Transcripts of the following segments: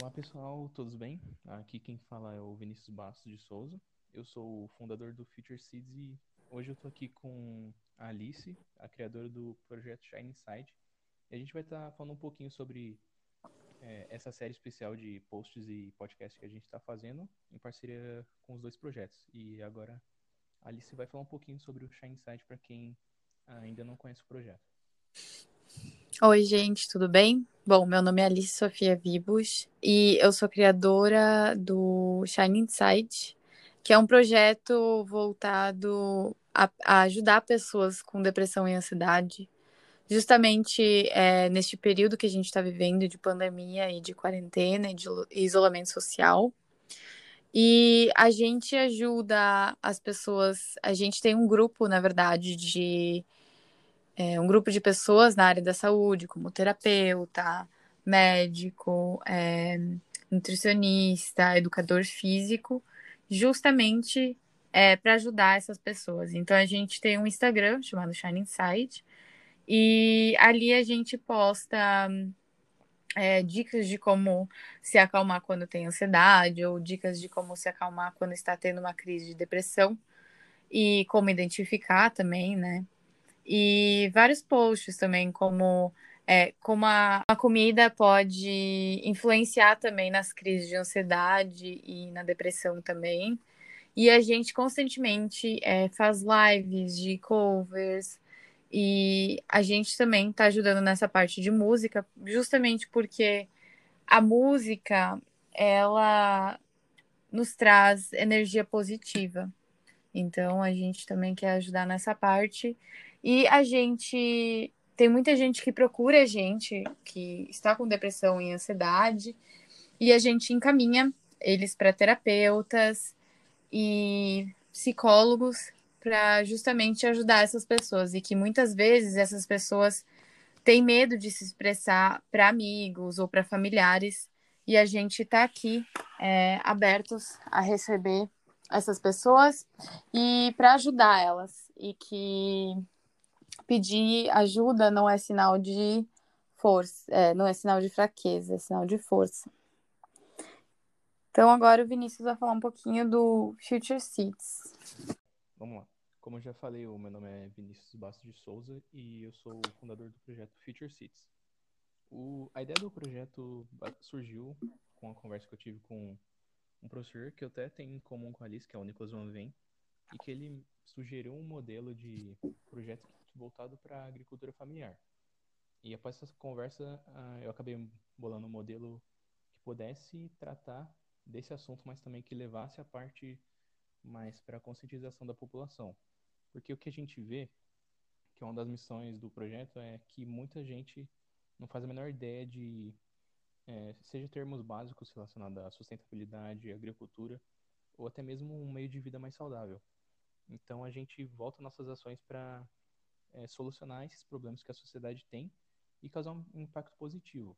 Olá pessoal, todos bem? Aqui quem fala é o Vinícius Bastos de Souza. Eu sou o fundador do Future Seeds e hoje eu estou aqui com a Alice, a criadora do projeto Shine Inside. E a gente vai estar tá falando um pouquinho sobre é, essa série especial de posts e podcasts que a gente está fazendo em parceria com os dois projetos. E agora a Alice vai falar um pouquinho sobre o Shine Inside para quem ainda não conhece o projeto. Oi, gente, tudo bem? Bom, meu nome é Alice Sofia Vibos e eu sou criadora do Shine Insight, que é um projeto voltado a, a ajudar pessoas com depressão e ansiedade, justamente é, neste período que a gente está vivendo de pandemia e de quarentena e de isolamento social. E a gente ajuda as pessoas, a gente tem um grupo, na verdade, de é, um grupo de pessoas na área da saúde, como terapeuta, médico, é, nutricionista, educador físico, justamente é, para ajudar essas pessoas. Então a gente tem um Instagram chamado Shine Insight e ali a gente posta é, dicas de como se acalmar quando tem ansiedade ou dicas de como se acalmar quando está tendo uma crise de depressão e como identificar também, né? E vários posts também, como, é, como a, a comida pode influenciar também nas crises de ansiedade e na depressão também. E a gente constantemente é, faz lives de covers e a gente também está ajudando nessa parte de música, justamente porque a música ela nos traz energia positiva. Então a gente também quer ajudar nessa parte e a gente tem muita gente que procura a gente que está com depressão e ansiedade e a gente encaminha eles para terapeutas e psicólogos para justamente ajudar essas pessoas. E que muitas vezes essas pessoas têm medo de se expressar para amigos ou para familiares. E a gente está aqui é, abertos a receber essas pessoas e para ajudar elas. E que pedir ajuda não é sinal de força, é, não é sinal de fraqueza, é sinal de força. Então agora o Vinícius vai falar um pouquinho do Future Seeds. Vamos lá. Como eu já falei, o meu nome é Vinícius Bastos de Souza e eu sou o fundador do projeto Future Seeds. O, a ideia do projeto surgiu com a conversa que eu tive com um professor que eu até tenho em comum com a Alice, que é o Nicolas Van Ven, e que ele sugeriu um modelo de projeto voltado para a agricultura familiar. E após essa conversa, uh, eu acabei bolando um modelo que pudesse tratar desse assunto, mas também que levasse a parte mais para a conscientização da população. Porque o que a gente vê, que é uma das missões do projeto, é que muita gente não faz a menor ideia de, é, seja termos básicos relacionados à sustentabilidade, agricultura, ou até mesmo um meio de vida mais saudável. Então a gente volta nossas ações para é, solucionar esses problemas que a sociedade tem e causar um impacto positivo.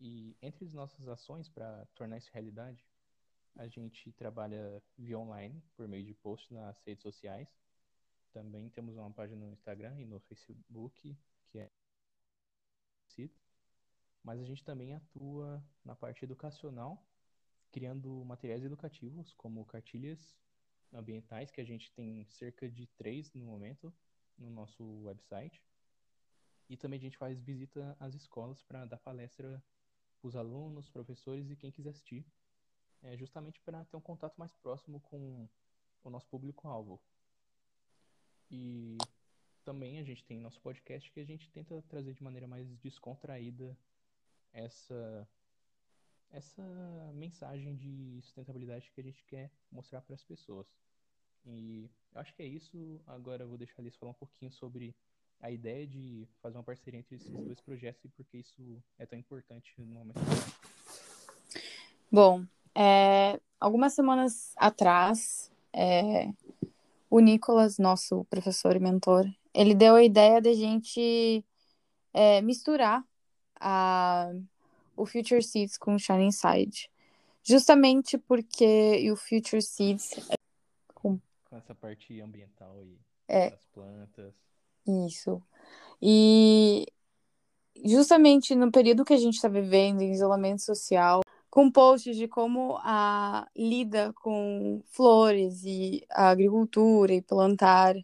E entre as nossas ações para tornar isso realidade, a gente trabalha via online, por meio de posts nas redes sociais. Também temos uma página no Instagram e no Facebook, que é mas a gente também atua na parte educacional, criando materiais educativos, como cartilhas ambientais, que a gente tem cerca de três no momento, no nosso website. E também a gente faz visita às escolas para dar palestra para os alunos, professores e quem quiser assistir, é justamente para ter um contato mais próximo com o nosso público-alvo. E também a gente tem nosso podcast que a gente tenta trazer de maneira mais descontraída essa essa mensagem de sustentabilidade que a gente quer mostrar para as pessoas. E eu acho que é isso. Agora eu vou deixar Alice falar um pouquinho sobre a ideia de fazer uma parceria entre esses dois projetos e por que isso é tão importante no momento. Bom, é, algumas semanas atrás, é, o Nicolas, nosso professor e mentor, ele deu a ideia de a gente é, misturar a, o Future Seeds com o Shining Side. Justamente porque o Future Seeds com essa parte ambiental e é. das plantas. Isso. E justamente no período que a gente está vivendo, em isolamento social, com posts de como a lida com flores e a agricultura e plantar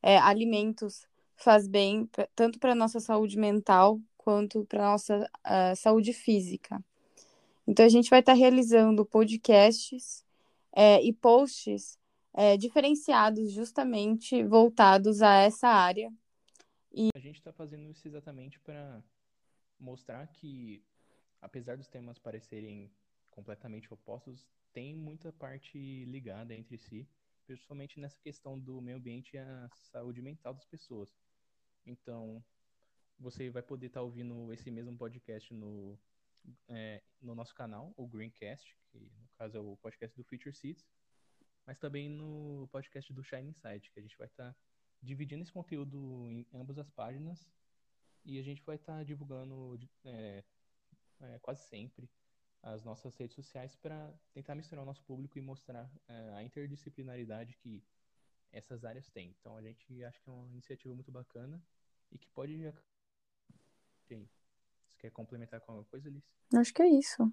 é, alimentos faz bem tanto para a nossa saúde mental quanto para a nossa uh, saúde física. Então, a gente vai estar tá realizando podcasts é, e posts é, diferenciados, justamente voltados a essa área. E... A gente está fazendo isso exatamente para mostrar que, apesar dos temas parecerem completamente opostos, tem muita parte ligada entre si, principalmente nessa questão do meio ambiente e a saúde mental das pessoas. Então, você vai poder estar tá ouvindo esse mesmo podcast no, é, no nosso canal, o Greencast, que no caso é o podcast do Future Seeds, mas também no podcast do Shine Insight, que a gente vai estar tá dividindo esse conteúdo em ambas as páginas e a gente vai estar tá divulgando é, é, quase sempre as nossas redes sociais para tentar misturar o nosso público e mostrar é, a interdisciplinaridade que essas áreas têm. Então a gente acha que é uma iniciativa muito bacana e que pode. Você quer complementar com alguma coisa, Alice? Acho que é isso.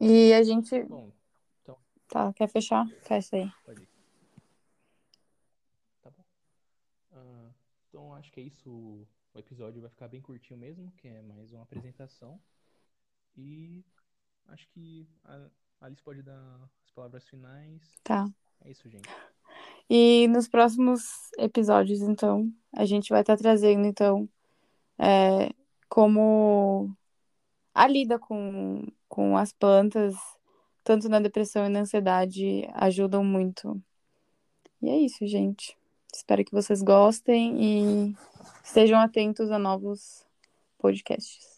E a gente. Bom. Tá, quer fechar? Fecha aí. Pode ir. Tá bom. Uh, então acho que é isso. O episódio vai ficar bem curtinho mesmo, que é mais uma apresentação. E acho que a Alice pode dar as palavras finais. Tá. É isso, gente. E nos próximos episódios, então, a gente vai estar tá trazendo, então, é, como a lida com, com as plantas, tanto na depressão e na ansiedade, ajudam muito. E é isso, gente. Espero que vocês gostem e estejam atentos a novos podcasts.